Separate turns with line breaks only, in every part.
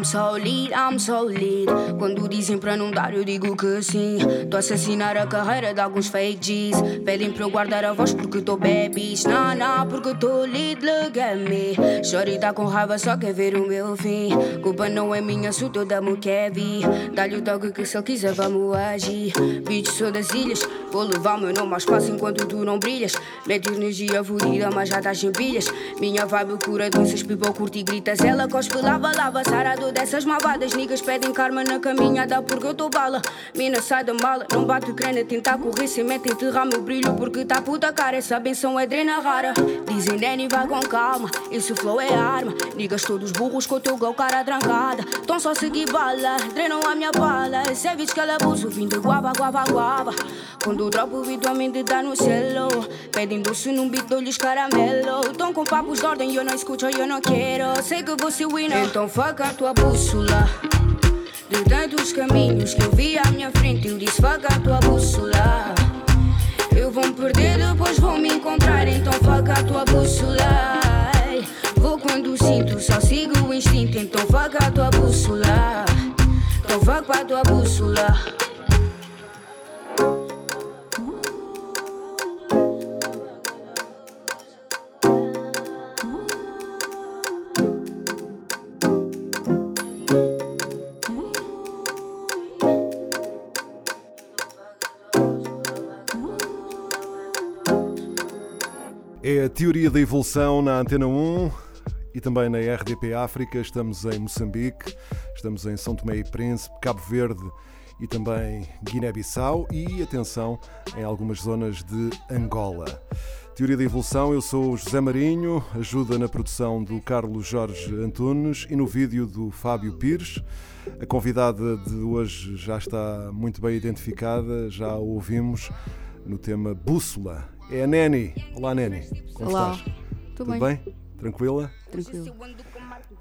I'm so I'm so. Quando dizem para não dar, eu digo que sim. Tô a assassinar a carreira de alguns fake G's. Pedem para eu guardar a voz porque tô babies. Não, não, porque tô lead, look at me. Shorty tá com raiva, só quer ver o meu fim. Culpa não é minha, sou toda Kevin. Dá-lhe o toque que se ele quiser, vamos agir. Bitch, sou das ilhas. Vou levar meu nome ao espaço enquanto tu não brilhas. Mete energia fodida, mas já estás sem pilhas. Minha vibe cura doenças, pipa, curte e gritas. Ela cospe, lava, lava, sarado dessas malvadas. Niggas pedem karma na caminhada porque eu tô bala. Mina sai da mala, não bate crânio, tentar correr sem meta, enterrar meu brilho porque tá puta cara. Essa benção é drena rara. Dizem Danny, vai com calma. Esse flow é arma. Niggas todos burros com o teu gol, cara trancada. Tão só seguir bala, drenam a minha bala. Esse é que ela abuso, vim de guava, guava, guava. Quando dropo, habitualmente dá no celo. Pedem doce num beat, dou-lhes caramelo. Tão com papos de ordem, eu não escuto, eu não quero. Sei que você winner, então fuck a tua bússola. De tantos caminhos que eu vi à minha frente, eu disse a tua bússola. Eu vou me perder, depois vou me encontrar, então fuck a tua bússola. Vou quando sinto, só sigo o instinto, então fuck a tua bússola. Então fuck pra tua bússola.
A teoria da evolução na Antena 1 e também na RDP África. Estamos em Moçambique, estamos em São Tomé e Príncipe, Cabo Verde e também Guiné-Bissau e, atenção, em algumas zonas de Angola. Teoria da evolução, eu sou José Marinho, ajuda na produção do Carlos Jorge Antunes e no vídeo do Fábio Pires. A convidada de hoje já está muito bem identificada, já a ouvimos no tema Bússola. É a Neni. Olá, Neni. Como
Olá.
estás?
Tudo
Tudo bem? Tranquila?
Tranquilo.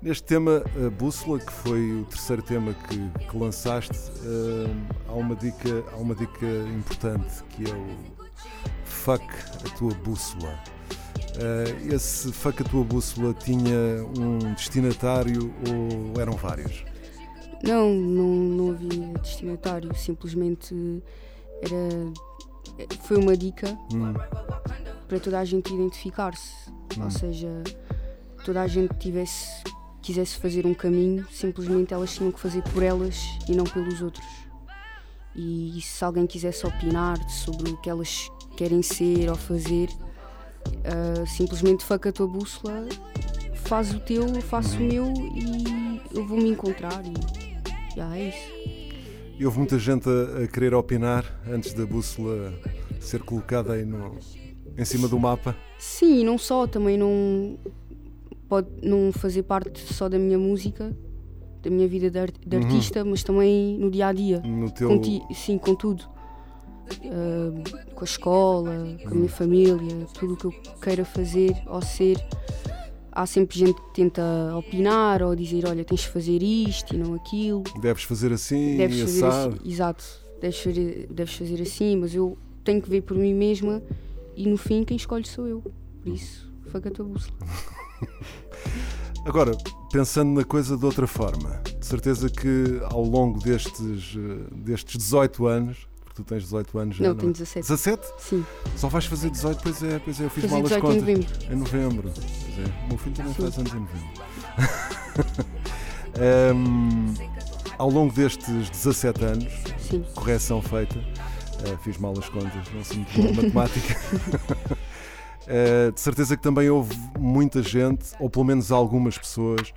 Neste tema, a Bússola, que foi o terceiro tema que, que lançaste, eh, há, uma dica, há uma dica importante que é o fuck a tua bússola. Eh, esse fuck a tua bússola tinha um destinatário ou eram vários?
Não, não, não havia destinatário, simplesmente era. Foi uma dica
Hum,
para toda a gente identificar-se. Ou seja, toda a gente tivesse, quisesse fazer um caminho, simplesmente elas tinham que fazer por elas e não pelos outros. E se alguém quisesse opinar sobre o que elas querem ser ou fazer, ah, simplesmente faca a tua bússola, faz o teu, eu faço o meu e eu vou me encontrar. E já é isso.
E houve muita gente a, a querer opinar antes da bússola ser colocada aí no, em cima do mapa.
Sim, não só, também não pode não fazer parte só da minha música, da minha vida de, ar- de artista, mas também no dia a dia.
No teu.
Com ti- sim, com tudo. Ah, com a escola, com a minha família, tudo o que eu queira fazer ou ser. Há sempre gente que tenta opinar ou dizer: olha, tens de fazer isto e não aquilo.
Deves fazer assim,
Deves fazer assim. Exato, deves fazer, deves fazer assim, mas eu tenho que ver por mim mesma e no fim quem escolhe sou eu. Por isso, faca a tua bússola.
Agora, pensando na coisa de outra forma, de certeza que ao longo destes, eh, destes 18 anos, tu tens 18 anos já,
Não, tenho 17.
17?
Sim,
Só vais fazer 18, pois é, pois é, eu fiz mal as
18 em
contas.
novembro.
Em novembro. Pois é. O meu filho também
Sim.
faz anos em novembro. Ehm, ao longo destes 17 anos,
Sim,
correção feita, eh, fiz mal as contas, não sou muito bom matemática. Eh, de certeza que também houve muita gente, ou pelo menos algumas pessoas,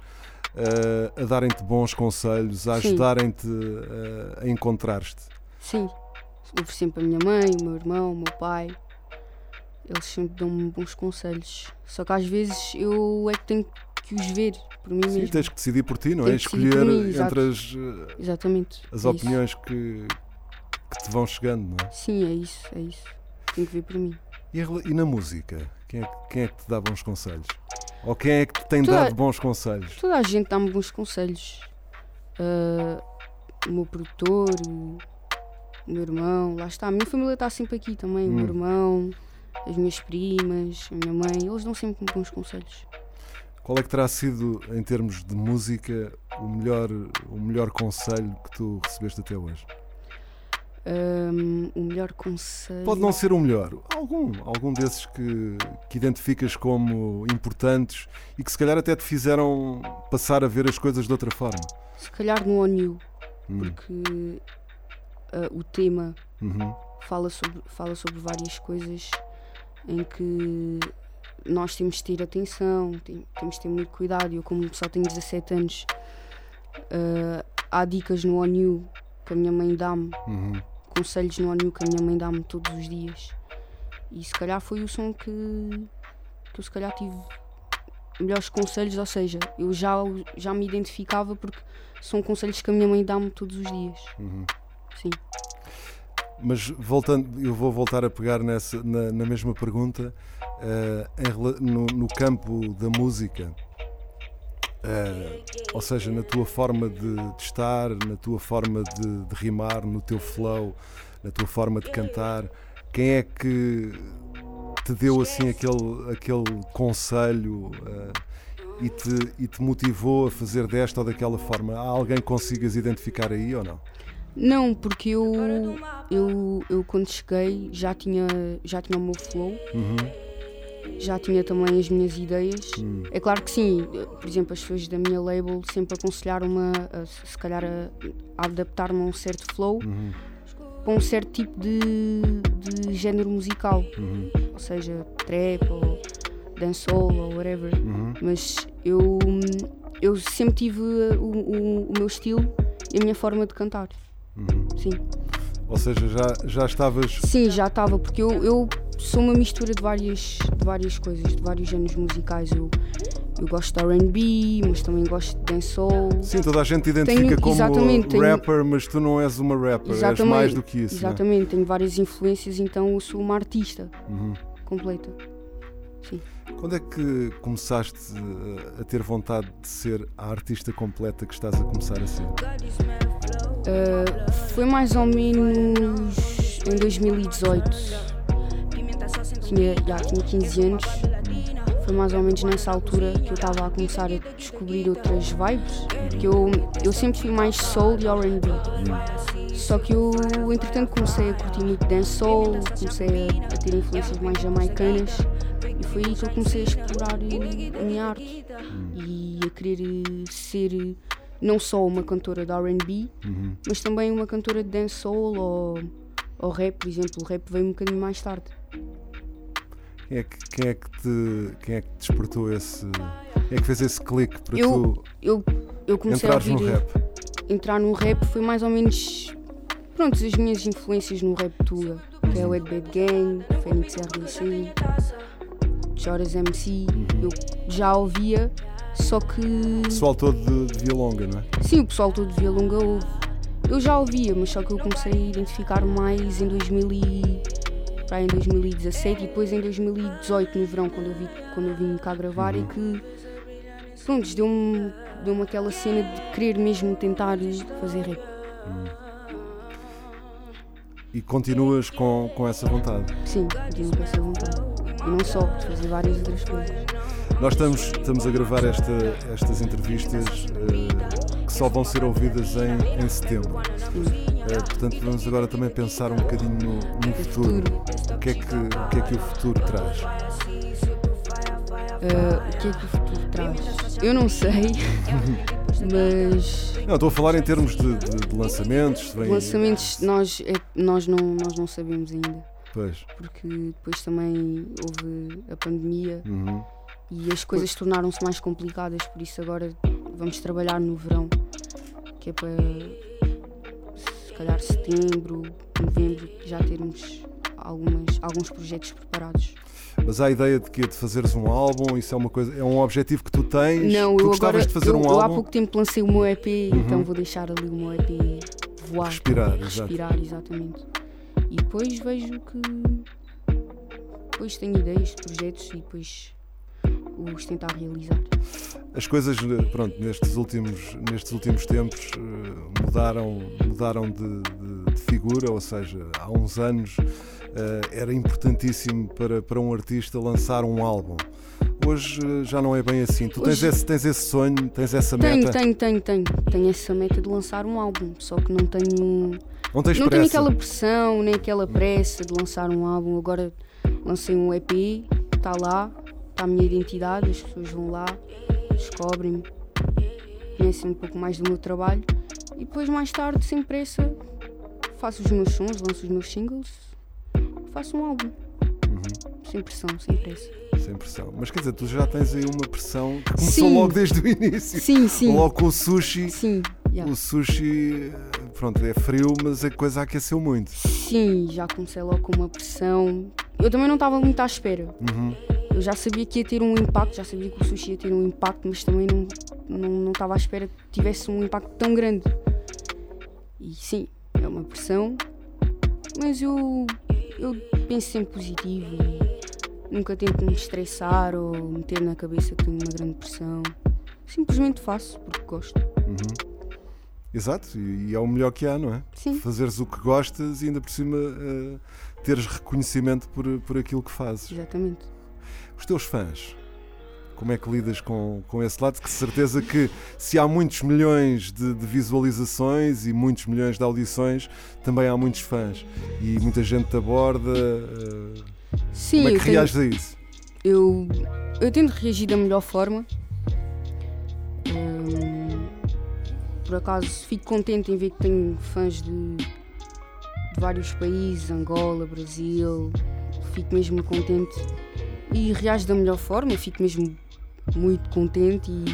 eh, a darem-te bons conselhos, a ajudarem-te eh, a encontrar-te.
sim. Ouvo sempre a minha mãe, o meu irmão, o meu pai. Eles sempre dão-me bons conselhos. Só que às vezes eu é que tenho que os ver por mim
Sim,
mesmo.
tens que decidir por ti, não é?
Tenho por
Escolher
mim,
entre as,
Exatamente.
as
é
opiniões que, que te vão chegando, não é?
Sim, é isso, é isso. Tenho que ver por mim.
E, e na música? Quem é, que- quem é que te dá bons conselhos? Ou quem é que te tem
Toda-
dado bons conselhos?
Toda a gente dá-me bons conselhos. Ah, o meu produtor, o meu irmão, lá está. A minha família está sempre aqui também. O meu
Hum.
irmão, as minhas primas, a minha mãe, eles dão sempre bons conselhos.
Qual é que terá sido, em termos de música, o melhor, o melhor conselho que tu recebeste até hoje?
Ahm, o melhor conselho.
Pode não ser o melhor, algum, algum desses que, que identificas como importantes e que se calhar até te fizeram passar a ver as coisas de outra forma.
Se calhar no ONU,
Hum,
porque ah, o tema
uhum,
fala sobre, fala sobre várias coisas em que nós temos de ter atenção, tem- temos de ter muito cuidado. Eu, como só tenho 17 anos, ah, há dicas no ONU que a minha mãe dá-me,
uhum.
conselhos no ONU que a minha mãe dá-me todos os dias. E se calhar foi o som que, que eu se calhar tive melhores conselhos, ou seja, eu já, já me identificava porque são conselhos que a minha mãe dá-me todos os dias.
Uhum.
Sim.
Mas voltando, eu vou voltar a pegar nessa, na, na mesma pergunta, eh, em no, no campo da música, eh, ou seja, na tua forma de, de estar, na tua forma de, de rimar, no teu flow, na tua forma de cantar, quem é que te deu assim aquele, aquele conselho eh, e, te, e te motivou a fazer desta ou daquela forma? Há alguém que consigas identificar aí ou não?
Não, porque eu, eu, eu quando cheguei já tinha, já tinha o meu flow,
Uhum.
já tinha também as minhas ideias.
Hum.
É claro que sim, por exemplo, as pessoas da minha label sempre aconselharam-me a, a, se calhar a, a adaptar-me a um certo flow
Uhum.
para um certo tipo de, de género musical,
Uhum.
ou seja, trap ou dancehall ou whatever.
Uhum.
Mas eu, eu sempre tive o, o, o meu estilo e a minha forma de cantar.
Uhum.
Sim.
Ou seja, já, já estavas.
Sim, já estava, porque eu, eu sou uma mistura de várias, de várias coisas, de vários géneros musicais. Eu, eu gosto de RB, mas também gosto de dancehall.
Sim, toda a gente te identifica
Tenho-
como
tenho-
rapper, mas tu não és uma rapper, és mais do que isso. é?
Exatamente, tenho várias influências, então eu sou uma artista
Uhum. completa.
completa.
Quando é que começaste eh, a ter vontade de ser a artista completa que estás a começar a ser?
Uh, foi mais ou menos em 2018. Tinha, já tinha 15 anos. Foi mais ou menos nessa altura que eu estava a começar a descobrir outras vibes. Porque eu, eu sempre fui mais soul e RB. Só que eu, entretanto, comecei a curtir muito dancehall, comecei a, a ter influências mais jamaicanas. E foi aí que eu comecei a explorar a minha arte e a querer ser não só uma cantora de RB,
Uhum.
mas também uma cantora de dancehall ou, ou rap, por exemplo. O rap veio um bocadinho mais tarde.
Quem é que, quem é que, te, quem é que despertou esse. Quem é que fez esse clique para
Eu-
tu
Eu, eu comecei a ouvir.
no rap?
Entrar no rap foi mais ou menos. Pronto, as minhas influências no rap Tula, que é o Ed Bad Gang, Fênix RDC, Joras MC. Eu já ouvia, só que.
Pessoal todo de, de Via Longa, não é?
Sim, o pessoal todo de Via Longa ouve. Eu já ouvia, mas só que eu comecei a identificar mais em 2000 e... para em 2017 e depois em 2018 no verão quando eu, vi, quando eu vim cá gravar e que pronto, deu-me deu aquela cena de querer mesmo tentar fazer rap.
E continuas com, com essa vontade.
Sim, continuo com essa vontade. E não só, de fazer várias outras coisas.
Nós estamos, estamos a gravar esta, estas entrevistas eh, que só vão ser ouvidas em, em setembro. Eh, portanto, vamos agora também pensar um bocadinho no, no futuro. O que, é que, o que é que o futuro traz?
Ah, o que é que o futuro traz? Eu não sei, mas
Não, estou a falar em termos de, de- de lançamentos. vem-
lançamentos nós, é- nós, não, nós não sabemos ainda.
Pois.
porque depois também houve a pandemia
Uhum.
E as coisas tornaram-se mais complicadas, por isso agora vamos trabalhar no verão, que é para se calhar setembro, novembro, já termos algumas, alguns projetos preparados.
Mas há a ideia de que de fazeres um álbum, isso é uma coisa, é um objetivo que tu tens.
Não,
tu
eu
gostavas
agora
de fazer
eu,
um
eu há
álbum.
pouco tempo lancei o meu EP, então vou deixar ali o meu EP voar.
Respirar, exato.
respirar, exatamente. E depois vejo que depois tenho ideias de projetos e depois os tentar realizar.
As coisas, eh, pronto, nestes últimos, nestes últimos tempos eh, mudaram, mudaram de, de- de figura, ou seja, há uns anos eh, era importantíssimo para, para um artista lançar um álbum. Hoje já não é bem assim. Tu tens
Hoje-
esse, tens esse sonho, tens essa
Tenho,
meta.
tenho, tenho, tenho. Tenho essa meta de lançar um álbum, só que não tenho.
Não tens
não tenho aquela pressão, nem aquela pressa de lançar um álbum. Agora lancei um EP, está lá, a minha identidade, as pessoas vão lá, descobrem-me, conhecem um pouco mais do meu trabalho e depois mais tarde, sem pressa, faço os meus sons, lanço os meus singles, faço um álbum.
Uhum.
Sem pressão, sem pressa.
Sem pressão. Mas quer dizer, tu já tens aí uma pressão que começou
Sim.
logo desde o início.
Sim, sim.
Logo com o sushi.
Sim, já.
O sushi, pronto, é frio, mas a coisa aqueceu muito.
Sim, já comecei logo com uma pressão. Eu também não estava muito à espera.
Uhum.
Eu já sabia que ia ter um impacto, já sabia que o sushi ia ter um impacto, mas também não não não estava à espera que tivesse um impacto tão grande. E sim, é uma pressão, mas eu, eu penso sempre positivo e nunca tento me estressar ou meter na cabeça que tenho uma grande pressão. Simplesmente faço porque gosto.
Exato, e, é o melhor que há, não é?
Sim.
Fazeres o que gostas e ainda por cima eh, teres reconhecimento por, por aquilo que fazes.
Exatamente.
Os teus fãs, como é que lidas com, com esse lado? Que certeza que se há muitos milhões de, de visualizações e muitos milhões de audições, também há muitos fãs. E muita gente te aborda. eh,
Sim,
como é que
eu tenho-
reages a isso?
Eu, eu tento reagir da melhor forma. Hum, por acaso fico contente em ver que tenho fãs de, de vários países, Angola, Brasil. Fico mesmo contente e reajo da melhor forma, fico mesmo muito contente e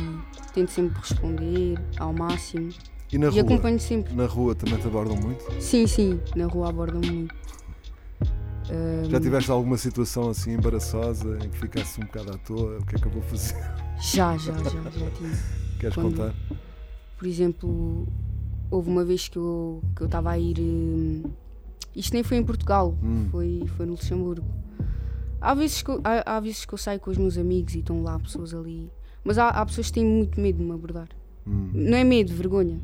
tento sempre responder ao máximo.
E na
e
rua?
acompanho sempre.
Na rua também te abordam muito?
Sim, sim, na rua abordam-me muito.
Já tiveste alguma situação assim embaraçosa em que ficasse um bocado à toa? O que é que eu vou fazer?
Já, já, já, já tive.
Queres
Quando-
contar?
Por exemplo, houve uma vez que eu que eu estava a ir. hum, Isto nem foi em Portugal,
Hum.
foi, foi no Luxemburgo. Há vezes, que eu, há, há vezes que eu saio com os meus amigos e estão lá pessoas ali. Mas há, há pessoas que têm muito medo de me abordar.
Hum.
Não é medo, vergonha.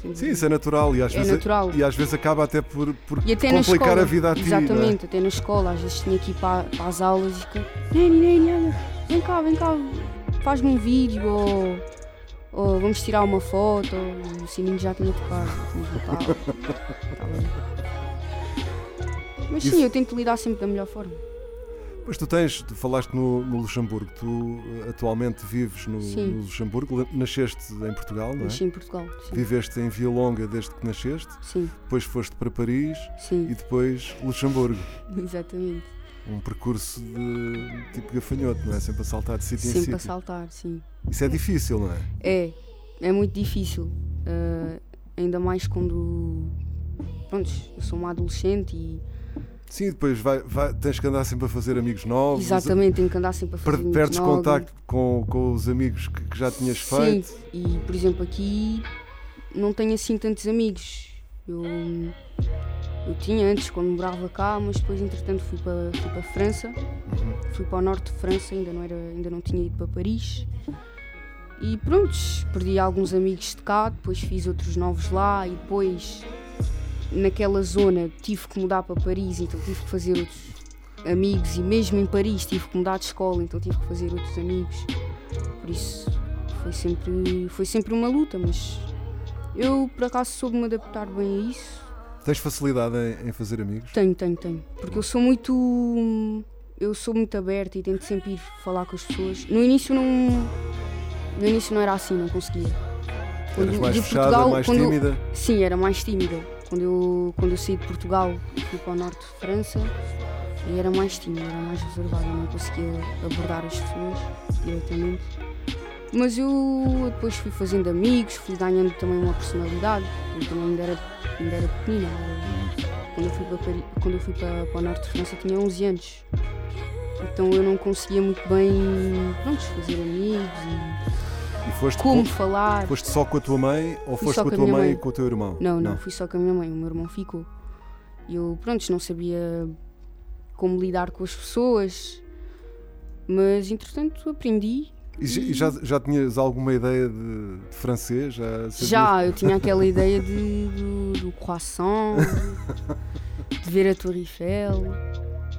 Tem
Sim, isso é natural e às,
É
vezes,
natural.
e às vezes acaba até por, por
até
complicar a vida a ti. é?
Exatamente, até na escola. Às vezes tinha que ir para, para as aulas e. Neni, Neni, olha, vem cá, vem cá, faz-me um vídeo ou, ou vamos tirar uma foto. O sininho já tinha tocado. tinha. Tá. Mas
Isso-
sim, eu tento lidar sempre da melhor forma.
Pois tu tens, tu falaste no, no Luxemburgo, tu eh, atualmente vives no, no Luxemburgo, nasceste em Portugal, não é?
Nasci em Portugal. Sim,
Viveste em Via Longa desde que nasceste,
sim,
depois foste para Paris
sim
e depois Luxemburgo.
exatamente.
Um percurso de tipo gafanhoto, não é? Sempre a saltar de sítio em
Sempre a
sítio.
saltar, sim.
Isso é difícil, não é?
É, é muito difícil. ah, ainda mais quando. Pronto, eu sou uma adolescente e
Sim, depois vai, vai- tens que andar sempre a fazer amigos novos.
Exatamente, tenho que andar sempre a fazer amigos
Perdes
novos.
contacto com, com os amigos que, que já tinhas
Sim,
feito.
e por exemplo aqui não tenho assim tantos amigos. Eu, eu tinha antes quando morava cá, mas depois entretanto fui para, fui para a França,
Uhum.
fui para o norte de França, ainda não, era, ainda não tinha ido para Paris. E pronto, perdi alguns amigos de cá, depois fiz outros novos lá e depois naquela zona tive que mudar para Paris, então tive que fazer outros amigos e mesmo em Paris tive que mudar de escola, então tive que fazer outros amigos. Por isso foi sempre, foi sempre uma luta, mas eu por acaso soube me adaptar bem a isso.
Tens facilidade em, fazer amigos?
Tenho, tenho, tenho. Porque eu sou muito. Eu sou muito aberta e tento sempre ir falar com as pessoas. No início não. No início não era assim, não conseguia.
Eras mais fechada,
Portugal,
mais
quando
tímida?
Sim, era mais tímida. Quando eu, quando eu saí de Portugal fui para o norte de França e era mais tímida, era mais reservada, não conseguia abordar as pessoas diretamente. Mas eu depois fui fazendo amigos, fui ganhando também uma personalidade. Eu também ainda era, ainda era pequenina, era quando eu fui para, quando eu fui para, para o norte de França tinha 11 anos. Então eu não conseguia muito bem pronto, fazer amigos E
foste,
como
com-
falar.
foste só com a tua mãe ou
Fui
foste com a tua mãe e com o teu irmão?
Não, não, fui só com a minha mãe, o meu irmão ficou. Eu, pronto, não sabia como lidar com as pessoas, mas entretanto aprendi.
E já- e já, já tinhas alguma ideia de, de francês? Já?
Já, eu tinha aquela ideia de, do, do croissant, de ver a Torre Eiffel,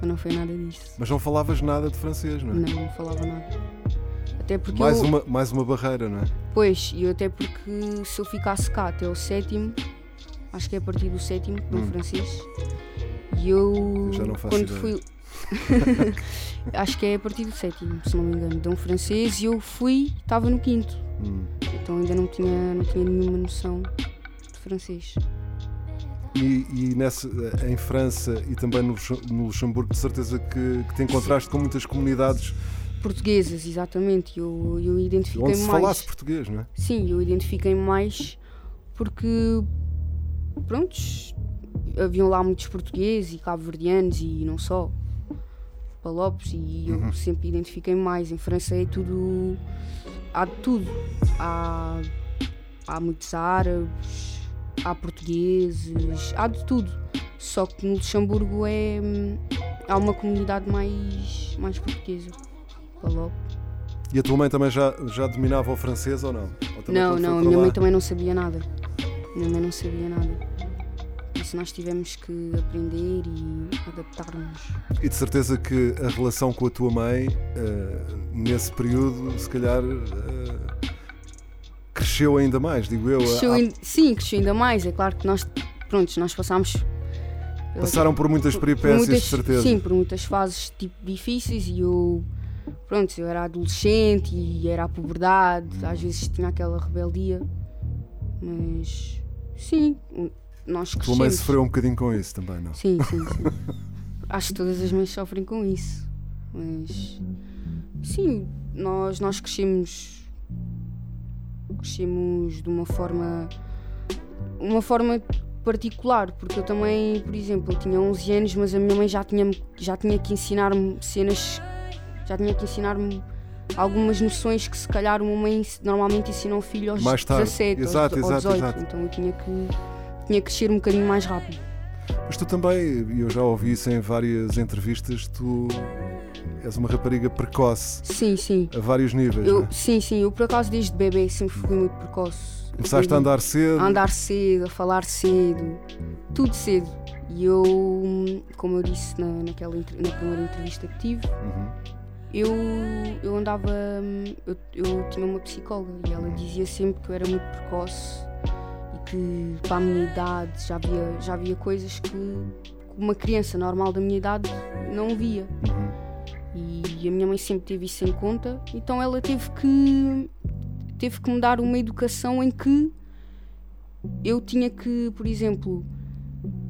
mas não foi nada disso.
Mas não falavas nada de francês, não é?
Não, não falava nada. Até porque
Mais,
eu,
uma, mais uma barreira, não é?
Pois, e até porque se eu ficasse cá até o sétimo, acho que é a partir do sétimo, no
Hum.
francês, e eu
Já não faço
quando
ideia.
fui. acho que é a partir do sétimo, se não me engano, dão francês e eu fui, estava no quinto.
Hum.
Então ainda não tinha, não tinha nenhuma noção de francês.
E, e nessa, em França e também no, no Luxemburgo, de certeza que, que te encontraste com muitas comunidades
Portuguesas, exatamente, eu, eu
onde
identifiquei-me
se
mais.
falasse português, não é?
Sim, eu identifiquei-me mais porque, prontos, haviam lá muitos portugueses e cabo-verdianos e não só, palopes, e eu sempre identifiquei mais. Em França é tudo. há de tudo. Há, há muitos árabes, há portugueses, há de tudo. Só que no Luxemburgo é. hum, há uma comunidade mais, mais portuguesa.
E a tua mãe também já, já dominava o francês ou não? Ou
Não, não, a minha
lá-
mãe também não sabia nada. A minha mãe não sabia nada. Por isso nós tivemos que aprender e adaptar-nos.
E de certeza que a relação com a tua mãe, eh, nesse período, se calhar eh, cresceu ainda mais, digo eu.
Cresceu ain- Sim, cresceu ainda mais. É claro que nós, prontos, nós passámos.
passaram por muitas
por
peripécias,
muitas-
de certeza.
Sim, por muitas fases tipo, difíceis e eu. Pronto, eu era adolescente e era a puberdade, às vezes tinha aquela rebeldia, mas sim, nós
tua
crescemos.
mãe sofreu um bocadinho com isso também, não?
Sim, sim, sim. Acho que todas as mães sofrem com isso. Mas sim, nós, nós crescemos. Crescemos de uma forma. Uma forma particular, porque eu também, por exemplo, eu tinha 11 anos, mas a minha mãe já tinha, já tinha que ensinar-me cenas. Já tinha que ensinar-me algumas noções que se calhar uma mãe normalmente ensina ao filho aos
Mais tarde.
17 aos-
Exato,
aos
exato,
18.
exato.
Então eu tinha que, tinha que crescer um bocadinho mais rápido.
Mas tu também, e eu já ouvi isso em várias entrevistas, tu és uma rapariga precoce,
Sim, sim.
a vários níveis.
Eu,
não é?
sim, sim, eu por acaso desde bebê sempre fui muito precoce.
Começaste a andar cedo.
A andar cedo, a falar cedo, tudo cedo. E eu, hum, como eu disse na, naquela, na primeira entrevista que tive,
Uhum.
Eu, eu andava. Eu, eu tinha uma psicóloga e ela dizia sempre que eu era muito precoce e que para a minha idade já havia, já havia coisas que uma criança normal da minha idade não via. E a minha mãe sempre teve isso em conta, então ela teve que teve que me dar uma educação em que eu tinha que, por exemplo,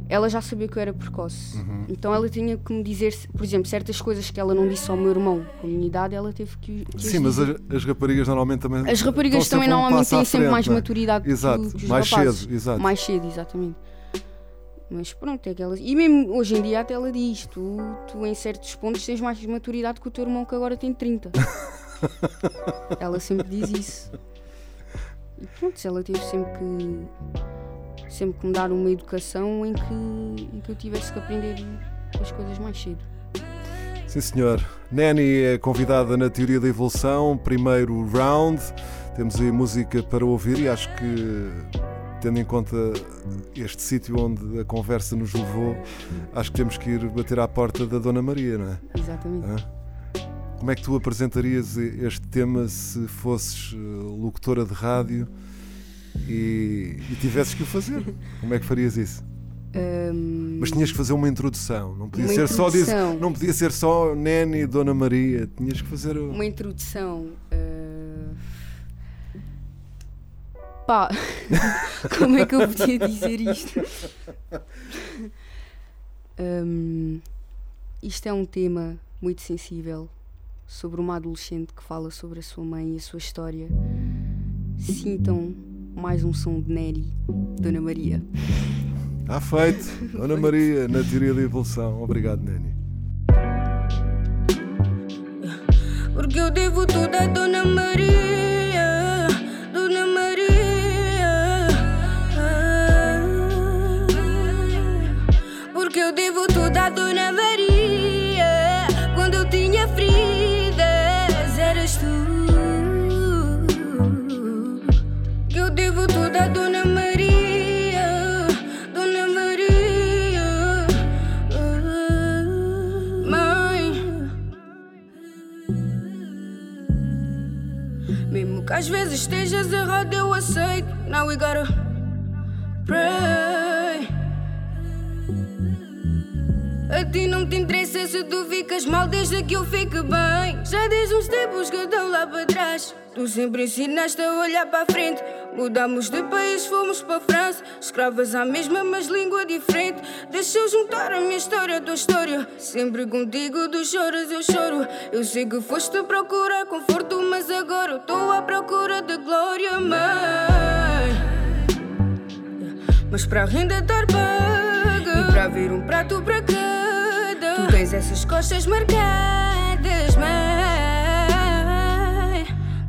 ela já sabia que eu era precoce. Então ela tinha que me dizer, por exemplo, certas coisas que ela não disse ao meu irmão com a minha idade, ela teve que, que
Sim, mas as, as raparigas normalmente também.
As raparigas também
sempre
normalmente têm sempre
frente,
mais
não é?
maturidade
Exato,
que, que os
mais
rapazes.
cedo, exato.
Mais cedo, exatamente. Mas pronto, é que ela... E mesmo hoje em dia até ela diz, tu, tu em certos pontos tens mais maturidade que o teu irmão que agora tem 30. ela sempre diz isso. E pronto, ela teve sempre que sempre que me dar uma educação em que, em que eu tivesse que aprender as coisas mais cedo.
Sim, senhor. Nani é convidada na Teoria da Evolução, primeiro round. Temos aí música para ouvir e acho que, tendo em conta este sítio onde a conversa nos levou, acho que temos que ir bater à porta da Dona Maria, não é?
Exatamente.
Como é que tu apresentarias este tema se fosses eh, locutora de rádio e, e tivesses que o fazer? Como é que farias isso?
Hum,
Mas tinhas que fazer uma introdução, não podia ser só dizer,
introdução.
não podia ser só Nene e Dona Maria, tinhas que fazer o-
uma introdução. eh, Pá, como é que eu podia dizer isto? Hum, isto é um tema muito sensível sobre uma adolescente que fala sobre a sua mãe e a sua história. Sintam mais um som de Neri, Dona Maria.
Está feito. Ana Maria, na teoria da evolução. Obrigado, Nani.
Porque eu devo tudo a Dona Maria, desde que eu fique bem. Já desde uns tempos que dou lá para trás. Tu sempre ensinaste a olhar para a frente. Mudamos de país, fomos para a França. Escravas à mesma, mas língua diferente. Deixa eu juntar a minha história à tua história. Sempre contigo, tu choras, eu choro. Eu sei que foste procurar conforto, mas agora eu estou à procura de glória, mãe. Mas para a renda estar paga E para ver um prato para tens essas costas marcadas, mãe.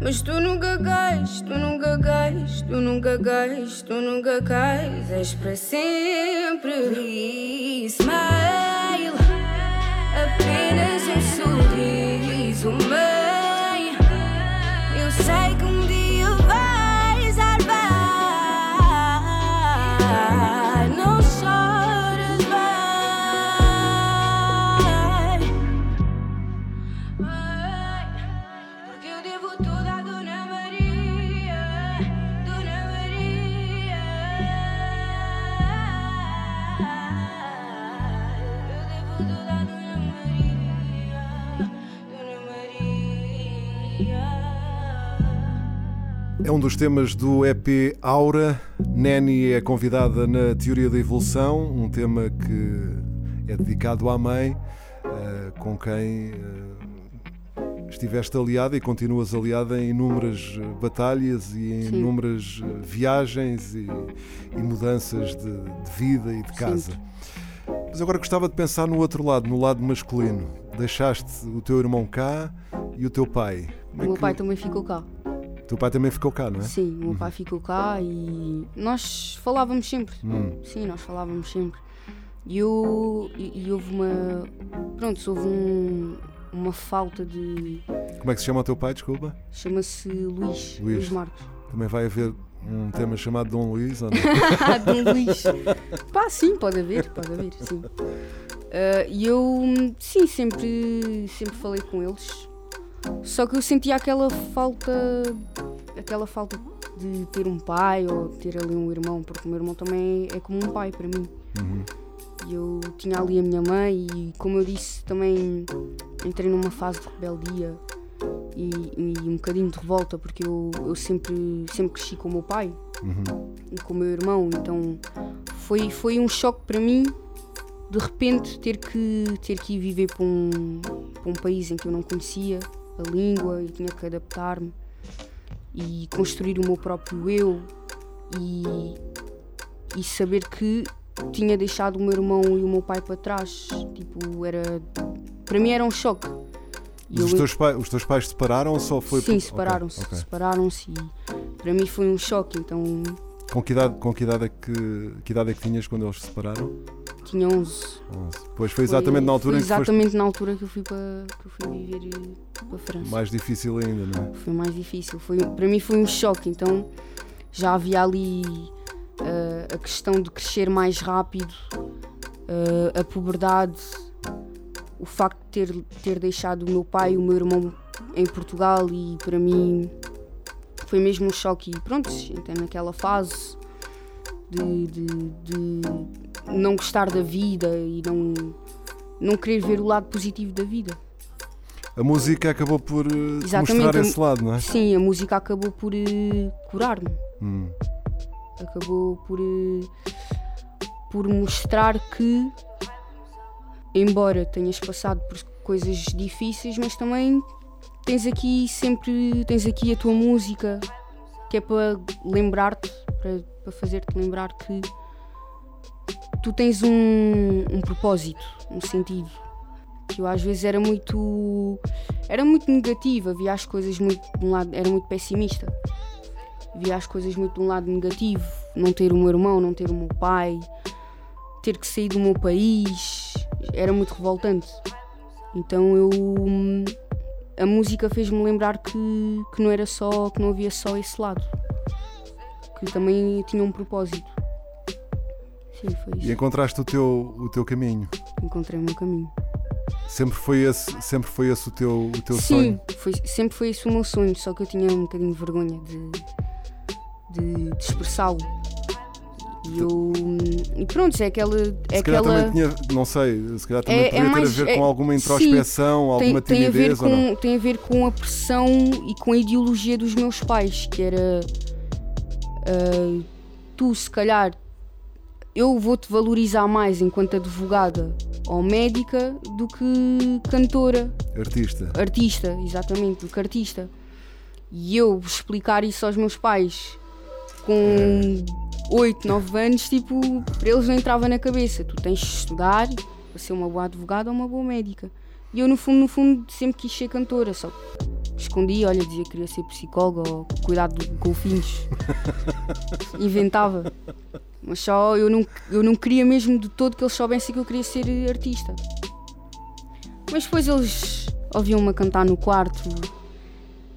Mas tu nunca cais, tu nunca cais Tu nunca cais, tu nunca cais És para sempre um
dos temas do EP Aura. Nani é convidada na Teoria da Evolução, um tema que é dedicado à mãe, eh, com quem eh, estiveste aliada e continuas aliada em inúmeras eh, batalhas e em
Sim.
inúmeras viagens e, e mudanças de, de vida e de casa. Mas agora gostava de pensar no outro lado, no lado masculino. Deixaste o teu irmão cá e o teu pai. Como é
O meu
que-
pai também ficou cá.
O teu pai também ficou cá, não é?
Sim, o meu pai ficou cá e nós falávamos sempre.
Hum.
Sim, nós falávamos sempre. E, eu, e, e houve uma. Pronto, houve um- uma falta de.
Como é que se chama o teu pai, desculpa?
Chama-se Luís,
Luís.
Luís Marcos.
Também vai haver um tema chamado Dom Luís, ou não?
Dom Luís. Pá, sim, pode haver, pode haver, sim. Ah, E eu, sim, sempre, sempre falei com eles. Só que eu sentia aquela falta, aquela falta de ter um pai ou ter ali um irmão, porque o meu irmão também é como um pai para mim. E eu tinha ali a minha mãe e, como eu disse, também entrei numa fase de rebeldia e, e um bocadinho de revolta, porque eu, eu sempre, sempre cresci com o meu pai e com o meu irmão, então foi, foi um choque para mim de repente ter que, ter que ir viver para um, para um país em que eu não conhecia a língua e tinha que adaptar-me e construir o meu próprio eu e, e saber que tinha deixado o meu irmão e o meu pai para trás. Tipo, era. Para mim era um choque. E
os,
eu-
teus pai- os teus pais separaram ou só foi
Sim,
por-
separaram-se.
Ok, ok.
Separaram-se e para mim foi um choque. Então
Com que idade, com que idade é que, que idade é que tinhas quando eles se separaram?
tinha 11.
11. Pois foi exatamente na altura
foi
em que foste
exatamente na altura que eu fui para, que eu fui viver para a França.
mais difícil ainda, não é?
Foi mais difícil. Foi, para mim foi um choque. Então já havia ali eh, a questão de crescer mais rápido, eh, a puberdade, o facto de ter, ter deixado o meu pai e o meu irmão em Portugal e para mim foi mesmo um choque. E pronto, entrei naquela fase de, de, de não gostar da vida e não, não querer ver o lado positivo da vida.
A música acabou por eh,
Exatamente,
mostrar esse lado, não é?
Sim, a música acabou por eh, curar-me.
Hum.
acabou por, eh, por mostrar que, embora tenhas passado por coisas difíceis, mas também tens aqui sempre tens aqui a tua música que é para lembrar-te, para, para fazer-te lembrar que tu tens um, um propósito, um sentido. Que eu às vezes era muito. Era muito negativa, via as coisas muito de um lado. Era muito pessimista. Via as coisas muito de um lado negativo. Não ter o meu irmão, não ter o meu pai, ter que sair do meu país. Era muito revoltante. Então eu. A música fez-me lembrar que, que não era só. que não havia só esse lado. Que também tinha um propósito. Sim, foi
E
isso.
encontraste o teu, o teu caminho.
Encontrei o meu caminho.
Sempre foi esse, sempre foi esse o teu, o teu
Sim,
sonho.
foi, sempre foi esse o meu sonho, só que eu tinha um bocadinho de vergonha de, de, de expressá-lo. E eu. E pronto, é aquela. É
Se calhar
aquela
também tinha, não sei, se calhar também
É- é
poderia
mais-
ter a ver
é-
com alguma
sim,
introspeção, alguma
tem, tem, a ver
timidez
com, tem a ver com a pressão e com a ideologia dos meus pais, que era. ah, tu, se calhar, eu vou-te valorizar mais enquanto advogada ou médica do que cantora
Artista.
artista, exatamente, do que artista. E eu explicar isso aos meus pais com 8, 9 anos, tipo, para eles não entrava na cabeça. Tu tens de estudar para ser uma boa advogada ou uma boa médica. E eu, no fundo, no fundo, sempre quis ser cantora, só escondi, olha, dizia que queria ser psicóloga ou cuidar de golfinhos. Inventava. Mas só eu não, eu não queria mesmo de todo que eles soubessem que eu queria ser artista. Mas depois eles ouviam-me cantar no quarto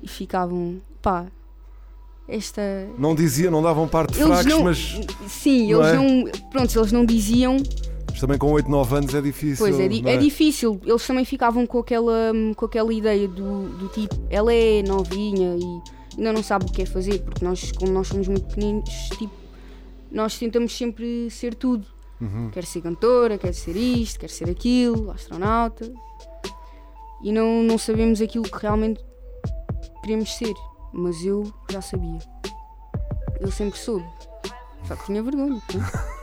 e ficavam, pá, esta.
Não dizia, não davam parte de
Eles
fracos,
não.
mas,
Sim,
não
eles
é?
não. Pronto, eles não diziam.
mas também com 8, 9 anos é difícil.
Pois é, di-
não
é difícil. Eles também ficavam com aquela, com aquela ideia do, do tipo, ela é novinha e ainda não sabe o que é fazer, porque nós, como nós somos muito pequeninos, tipo, nós tentamos sempre ser tudo.
Uhum.
Quer ser cantora, quer ser isto, quer ser aquilo, astronauta. E não, não sabemos aquilo que realmente queremos ser. Mas eu já sabia. Eu sempre soube. Só que tinha vergonha.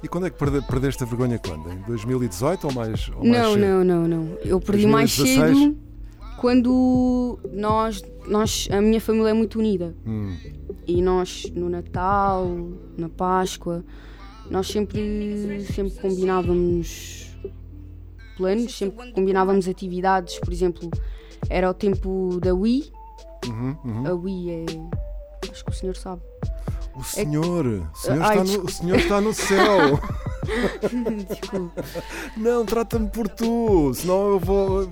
E quando é que perde- perdeste a vergonha quando? Em 2018 ou mais, ou mais
Não,
cedo?
não, não, não. Eu perdi mais
2016?
cedo quando nós, nós. A minha família é muito unida.
Hum.
E nós, no Natal, na Páscoa, nós sempre, sempre combinávamos planos, sempre combinávamos atividades. Por exemplo, era o tempo da Wii.
Uhum, uhum.
A Wii é. Acho que o senhor sabe.
O senhor, o senhor,
Ai,
está, no, o senhor está no céu.
Desculpa.
não, trata-me por tu, senão eu vou.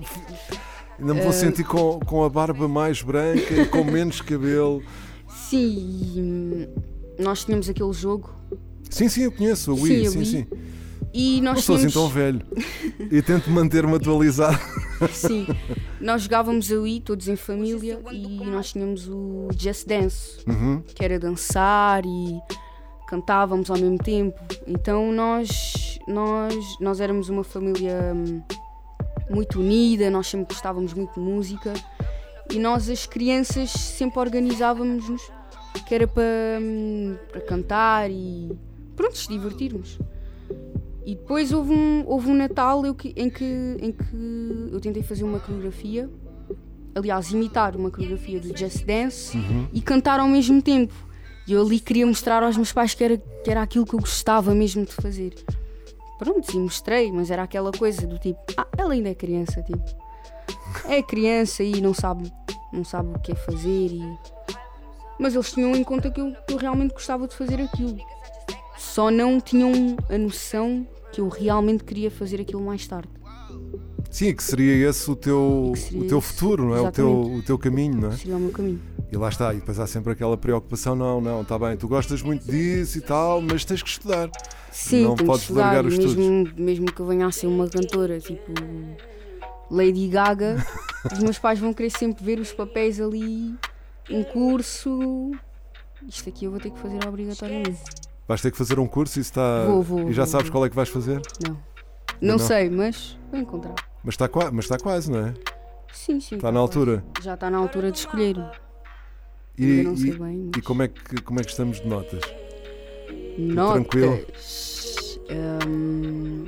Ainda me vou
Eh,
sentir com, com a barba mais branca e com menos cabelo.
Sim, nós tínhamos aquele jogo
Sim, sim, eu conheço, o
Sim,
Wii, sim,
Wii.
sim.
e nós
Não sou assim tão velho. E tento manter-me atualizado.
Sim, nós jogávamos a Wii todos em família e nós tínhamos o Just Dance,
Uhum.
que era dançar e cantávamos ao mesmo tempo. Então nós, nós, nós éramos uma família hum, muito unida, nós sempre gostávamos muito de música e nós, as crianças, sempre organizávamos-nos que era para, hum, para cantar e pronto, se divertirmos. E depois houve um, houve um Natal eu em, que, em que eu tentei fazer uma coreografia, aliás, imitar uma coreografia do Just Dance e cantar ao mesmo tempo. E eu ali queria mostrar aos meus pais que era, que era aquilo que eu gostava mesmo de fazer. Pronto, e mostrei, mas era aquela coisa do tipo, ah, ela ainda é criança, tipo. É criança e não sabe, não sabe o que é fazer e. Mas eles tinham em conta que eu, que eu realmente gostava de fazer aquilo. Só não tinham a noção que eu realmente queria fazer aquilo mais tarde.
Sim, que seria esse o teu, o teu
esse,
futuro, não é? O teu, o teu caminho, não é?
Seria o meu caminho.
E lá está, e depois há sempre aquela preocupação: não, não, está bem, tu gostas muito disso e tal, mas tens que estudar.
Sim,
Não podes
que estudar,
largar os
mesmo, mesmo que eu venha a ser uma cantora, tipo Lady Gaga, os meus pais vão querer sempre ver os papéis ali, um curso. Isto aqui eu vou ter que fazer obrigatoriamente.
Vais ter que fazer um curso e, está...
Vou, vou,
e já
vou,
sabes qual é que vais fazer?
Não. Não,
não?
sei, mas vou encontrar.
Mas está, mas está quase, não é?
Sim, sim.
Está na altura.
Já está na altura de escolher.
E,
não sei
e-
bem.
e
Mas...
como, é que, como é que estamos de notas?
Notas.
tranquilo?
Hum,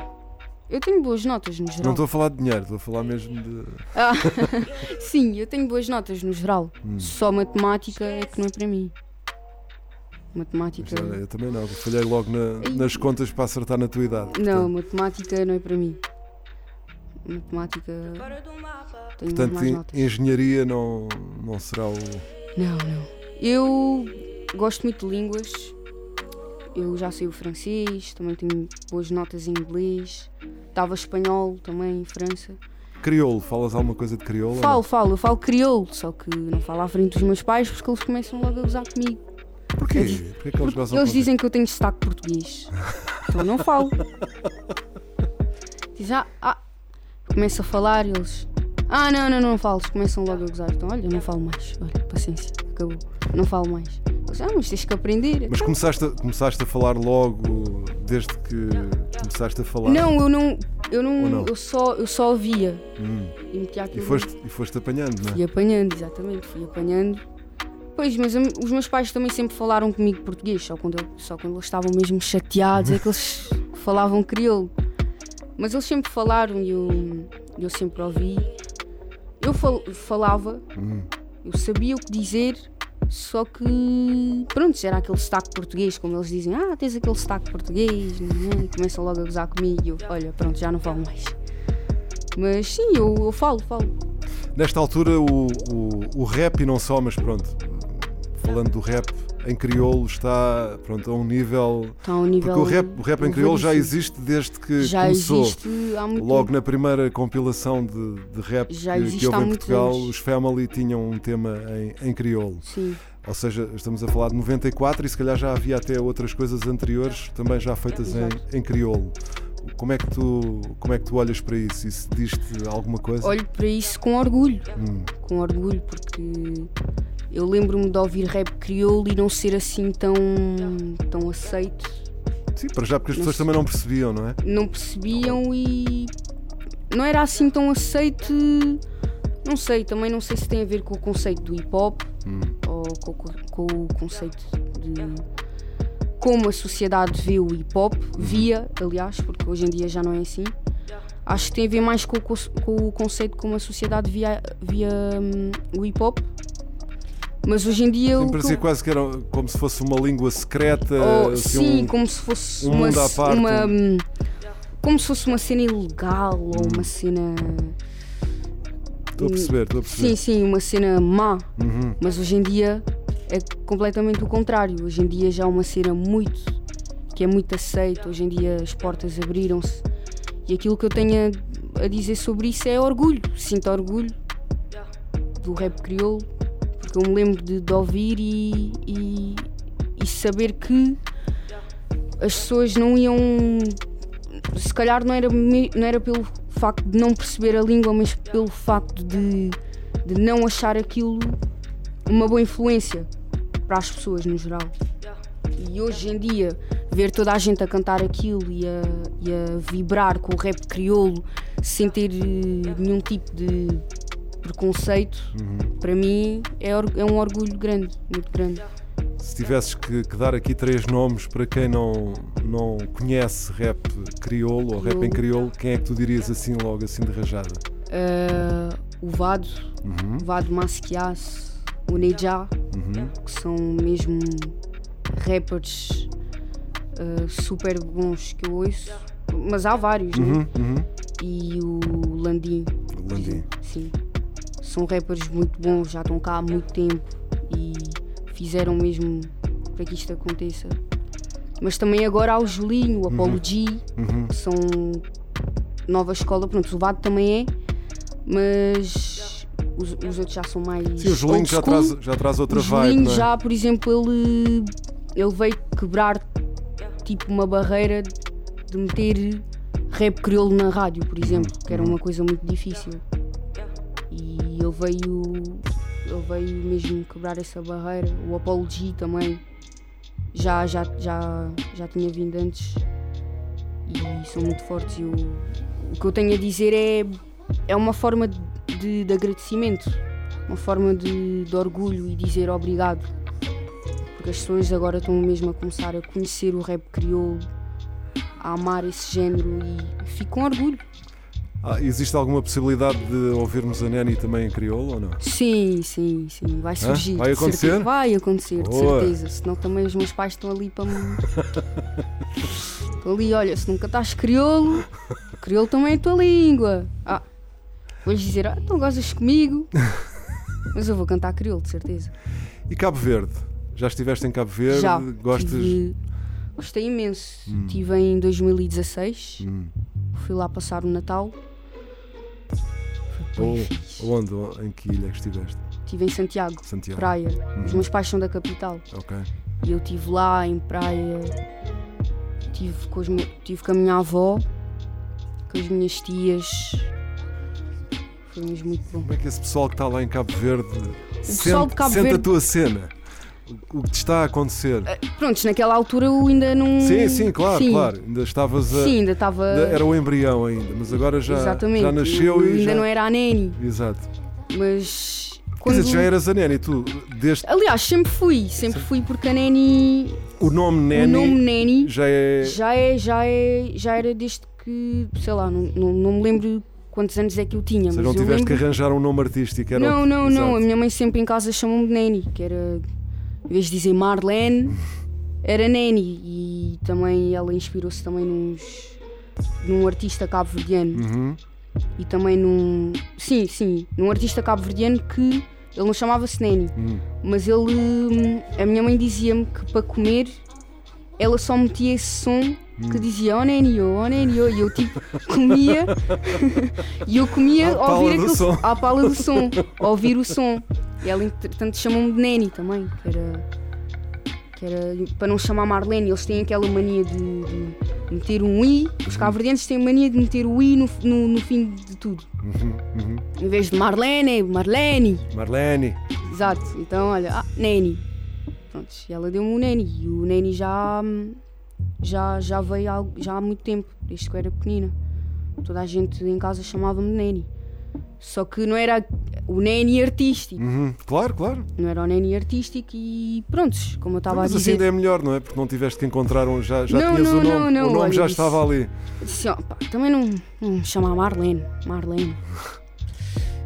eu tenho boas notas no
Não
geral.
estou a falar de dinheiro, estou a falar mesmo de.
Ah, sim, eu tenho boas notas no geral.
Hum.
Só matemática é que não é para mim. Matemática.
Já, eu também não, falhei logo na- nas contas para acertar na tua idade.
Não,
Portanto,
matemática não é para mim. Matemática. Tenho
portanto, en-
notas.
engenharia não, não será o.
Não, não. Eu gosto muito de línguas. Eu já sei o francês, também tenho boas notas em inglês. Dava espanhol também em França.
Crioulo, falas alguma coisa de crioulo? ou
Falo, falo, eu falo crioulo, só que não falo à frente dos meus pais porque eles começam logo a usar comigo.
Porquê? Porquê que eles
Porque eles dizem que eu tenho sotaque português. então não falo. Dizem, ah, ah. Começo a falar e eles. Ah, não, não, não falo. Começam logo a gozar. Então, olha, não falo mais. Olha, paciência, acabou. Não falo mais. Ah, mas tens que aprender.
Mas começaste a, começaste a falar logo desde que começaste a falar?
Não, eu não. Eu não.
não?
Eu só, eu só ouvia.
Hum.
E
E, foste, e foste apanhando, não é?
Fui apanhando, exatamente, fui apanhando. Pois, mas os meus pais também sempre falaram comigo português, só quando, eu- só quando eles estavam mesmo chateados é que eles falavam crioulo. Mas eles sempre falaram e eu, eu sempre ouvi. Eu fal- falava,
Hum.
eu sabia o que dizer, só que pronto, era aquele sotaque português, como eles dizem, ah, tens aquele sotaque português, não é? e começam logo a gozar comigo eu, olha, pronto, já não falo mais. Mas sim, eu, eu falo, falo.
Nesta altura, o, o, o rap, e não só, mas pronto, falando do rap, em crioulo está pronto, a um nível.
Está a um nível.
Porque o rap, o rap em crioulo já existe desde que
Já
começou.
existe há muito
Logo
tempo.
na primeira compilação de, de rap
Já
que, que houve em Portugal,
anos.
os Family tinham um tema em, em crioulo.
Sim.
Ou seja, estamos a falar de 94 e se calhar já havia até outras coisas anteriores também já feitas em, em crioulo. Como é, que tu, como é que tu olhas para isso? Isso diz-te alguma coisa?
Olho para isso com orgulho.
Hum.
Com orgulho, porque eu lembro-me de ouvir rap crioulo e não ser assim tão, tão aceito.
Sim, para já porque as
Não
pessoas
sei.
também não percebiam, não é?
Não percebiam e não era assim tão aceito. Não sei, também não sei se tem a ver com o conceito do hip hop
Hum.
ou com, com o conceito de como a sociedade vê o hip hop, via, aliás, porque hoje em dia já não é assim. Acho que tem a ver mais com com o conceito como a sociedade via, via hum, o hip hop. Mas hoje em dia
Sim, parecia
eu-
quase que era como se fosse uma língua secreta.
Oh,
assim,
sim,
um-
como se fosse
um
uma,
mundo à parte,
uma
um-
hum, como se fosse uma cena ilegal ou uma cena
Estou a perceber, estou a perceber.
sim, sim, uma cena má.
Uhum.
Mas hoje em dia é completamente o contrário. Hoje em dia já é uma cena muito que é muito aceita. Hoje em dia as portas abriram-se e aquilo que eu tenho a, a dizer sobre isso é orgulho. Sinto orgulho do rap crioulo porque eu me lembro de, de ouvir e, e, e saber que as pessoas não iam. Se calhar não era, não era pelo facto de não perceber a língua, mas pelo facto de, de não achar aquilo uma boa influência para as pessoas no geral. E hoje em dia, ver toda a gente a cantar aquilo e a, e a vibrar com o rap crioulo sem ter eh, nenhum tipo de preconceito, para mim é, é um orgulho grande, muito grande.
Se tivesses que, que dar aqui três nomes para quem não, não conhece rap crioulo ou rap em crioulo, quem é que tu dirias assim logo, assim de rajada?
Eh, o Vado, o Vado Masquias, o Neja, que são mesmo rappers eh, super bons que eu ouço, mas há vários, né?
Uhum, uhum.
E o Landim.
Landim.
Sim. São rappers muito bons, já estão cá há muito tempo e fizeram mesmo para que isto aconteça. Mas também agora há o Julinho, o Apollo G,
Uhum.
que são nova escola, pronto, o Vado também é, mas os, os outros já são mais.
Sim, o Julinho já traz, já traz outra
o Julinho
vibe, não é?
já, por exemplo, ele, ele veio quebrar tipo uma barreira de meter rap crioulo na rádio, por exemplo, que era uma coisa muito difícil. E ele veio, ele veio mesmo quebrar essa barreira. O Apollo G também já, já, já, já tinha vindo antes e são muito fortes. O, o que eu tenho a dizer é, é uma forma de, de agradecimento, uma forma de, de orgulho e dizer obrigado. Porque as pessoas agora estão mesmo a começar a conhecer o rap crioulo, a amar esse género e fico com orgulho.
Ah, existe alguma possibilidade de ouvirmos a Nani também em crioulo ou não?
Sim, sim, sim. Vai surgir.
Vai
de
acontecer?
certeza. Vai acontecer, de
Boa.
certeza. Senão também os meus pais estão ali para me. Estão ali, olha, se nunca estás crioulo, crioulo também é a tua língua. Ah, vou-lhes dizer, ah, então gozas comigo. Mas eu vou cantar crioulo, de certeza.
E Cabo Verde? Já estiveste em Cabo Verde?
Já.
Gostas?
tive- Gostei imenso. Estive em 2016.
Hum.
Fui lá passar o Natal.
Ou, onde? Em que ilha é que estiveste?
Estive em Santiago,
Santiago.
praia. Os
Uhum.
meus pais são da capital.
Ok.
E eu estive lá em praia. Estive com, os me- tive com a minha avó, com as minhas tias. Foi mesmo muito bom.
Como é que esse pessoal que está lá em Cabo Verde
pessoal
sente,
de Cabo
sente a
Verde-
tua cena? O, que te está a acontecer?
Prontos, naquela altura eu ainda não.
Sim, sim, claro,
Sim.
claro. Ainda estavas a.
Sim, ainda estava.
Era o embrião ainda, mas agora já,
Exatamente.
já nasceu
eu
e
ainda
já.
não era a Neni,
Exato.
mas.
Quer
Quando...
dizer, já eras a Neni, tu, desde
Aliás, sempre fui, sempre fui porque a Neni.
o nome Neni,
O nome Neni
já é.
já é, já é, já era desde que, sei lá, não, não, não me lembro quantos anos é que eu tinha, mas
não tiveste que
lembro...
arranjar um nome artístico. Era
Não, não, não, a
Exato.
minha mãe sempre em casa chamou-me de Neni, que era, em vez de dizer Marlene, era Neni, e também ela inspirou-se também nos, num artista cabo-verdiano,
Uhum.
e também num, sim, sim, num artista cabo-verdiano que ele não chamava-se Neni,
Hum.
mas ele, hum, a minha mãe dizia-me que para comer ela só metia esse som que dizia oh Neni, oh Neni, oh", e eu tipo comia e eu comia
À
a
pala
ouvir aquele
som.
à pala do som, a ouvir o som. E ela entretanto chamou-me de Neni também, que era, que era para não chamar Marlene, eles têm aquela mania de, de meter um i, os cabo-verdianos têm mania de meter o i no, no, no fim de tudo.
Uhum, uhum.
Em vez de Marlene, Marlene.
Marlene.
Exato, então olha, ah, Neni. Pronto, e ela deu-me o Neni. E o Neni já, hum, já, já veio há, já há muito tempo, desde que eu era pequenina. Toda a gente em casa chamava-me Neni. Só que não era o Neni artístico.
Uhum. Claro, claro.
Não era o Neni artístico e prontos, como eu estava a
Mas assim
dizer.
ainda é melhor, não é? Porque não tiveste que encontrar um. Já, já
Não,
tinhas
não,
o nome.
não, não,
o nome
olha
já
isso.
estava ali.
Disse, ó, pá, também não, não me chamar Marlene. Marlene.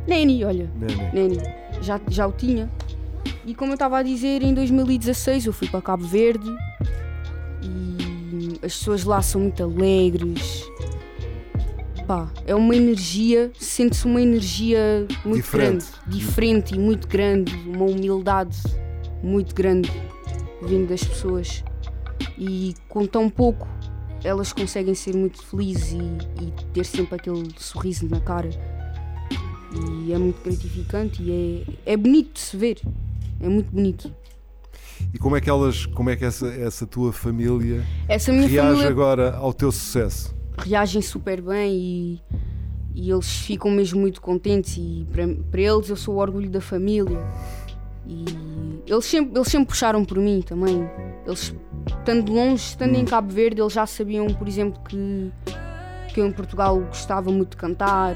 Neni, olha.
Neni.
Neni, já, já o tinha. E como eu estava a dizer, em 2016 eu fui para Cabo Verde e as pessoas lá são muito alegres. Pá, é uma energia, sente-se uma energia muito
Diferente.
grande, diferente e muito grande, uma humildade muito grande vindo das pessoas. E com tão pouco elas conseguem ser muito felizes e, e ter sempre aquele sorriso na cara. E é muito gratificante e é, é bonito de se ver. É muito bonito.
E como é que elas, como é que essa, essa tua família
Essa
reage
família
agora ao teu sucesso?
reagem super bem e, e eles ficam mesmo muito contentes e para, para eles eu sou o orgulho da família e eles sempre, eles sempre puxaram por mim também eles estando longe, estando em Cabo Verde eles já sabiam por exemplo que, que eu em Portugal gostava muito de cantar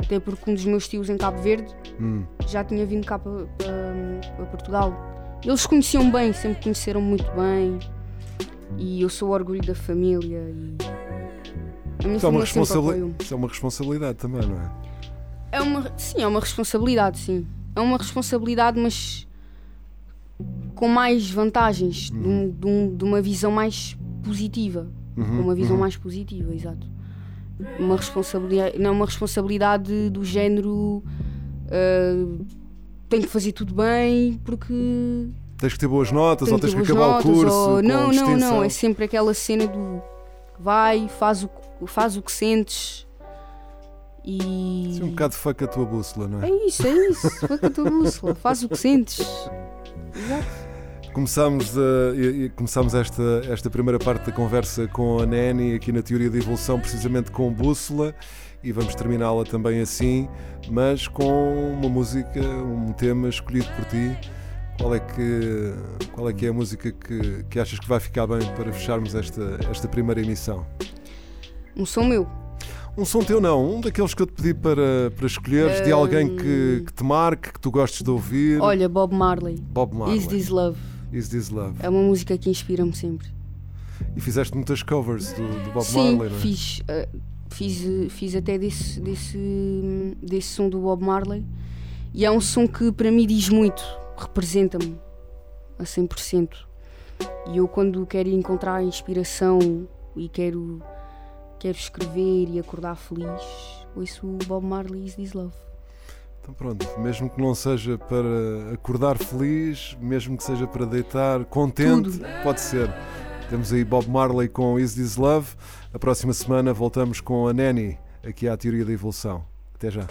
até porque um dos meus tios em Cabo Verde
Hum.
já tinha vindo cá para, para- para Portugal. Eles conheciam bem, sempre conheceram muito bem. E eu sou o orgulho da família. E
Isso é, uma isso é uma responsabilidade também, não é?
É uma, sim, é uma responsabilidade, sim. É uma responsabilidade, mas com mais vantagens, de, um- de um- de uma visão mais positiva.
Uhum,
uma visão mais positiva, exato. Uma responsabilidade, não uma responsabilidade do género. ah, tenho que fazer tudo bem porque
Tens que ter boas notas ou tens que acabar
notas,
o curso.
ou- Não, não, não. É sempre aquela cena do vai, faz o, que- faz o que sentes e.
Isso é um bocado fuck a tua bússola, não é?
É isso, é isso. Com a tua bússola. Faz o que sentes. Exato.
Começámos, e começámos esta, esta primeira parte da conversa com a Neni aqui na Teoria da Evolução, precisamente com Bússola, e vamos terminá-la também assim, mas com uma música, um tema escolhido por ti. Qual é que, qual é, que é a música que, que achas que vai ficar bem para fecharmos esta, esta primeira emissão?
Um som meu.
Um som teu não, um daqueles que eu te pedi para, para escolheres, de alguém que, que te marque, que tu gostes de ouvir.
Olha, Bob Marley.
Bob Marley.
Is This Love.
Is This Love.
É uma música que inspira-me sempre.
E fizeste muitas covers do, do Bob
Sim,
Marley, não é?
fiz. eh, fiz, fiz até desse, desse, desse som do Bob Marley e é um som que para mim diz muito, representa-me a 100%. E eu quando quero encontrar inspiração e quero, quero escrever e acordar feliz, ouço o Bob Marley's This Love.
Então pronto, mesmo que não seja para acordar feliz, mesmo que seja para deitar contente,
Tudo.
pode ser. Temos aí Bob Marley com Is This Love. A próxima semana voltamos com a Nanny, aqui à Teoria da Evolução. Até já.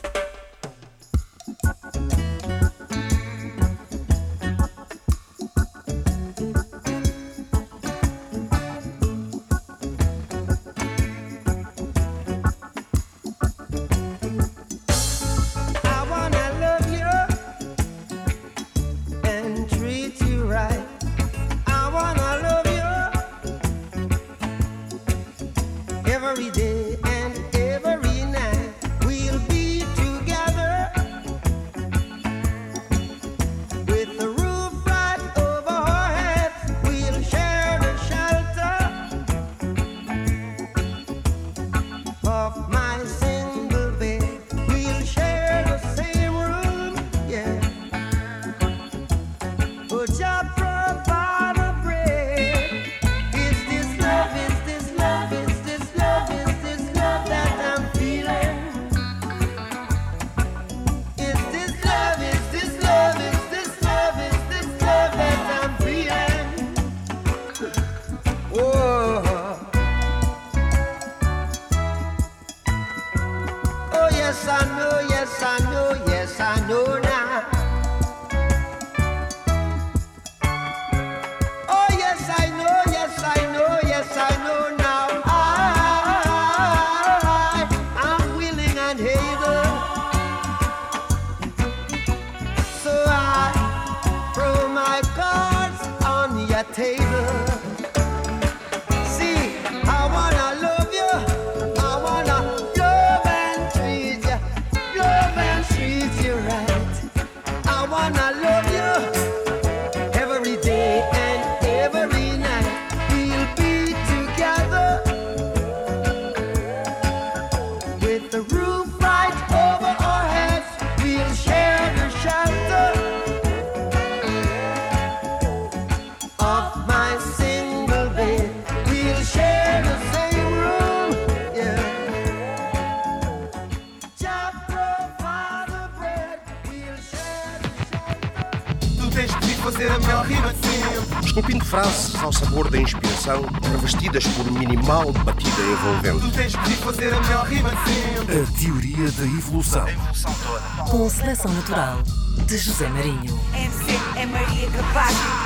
Esculpindo frases ao sabor da inspiração, revestidas por minimal batida envolvente.
Tu tens fazer a melhor rima de sempre.
A Teoria da Evolução.
A evolução toda.
Com seleção natural de José Marinho.
MC é Maria Capaz.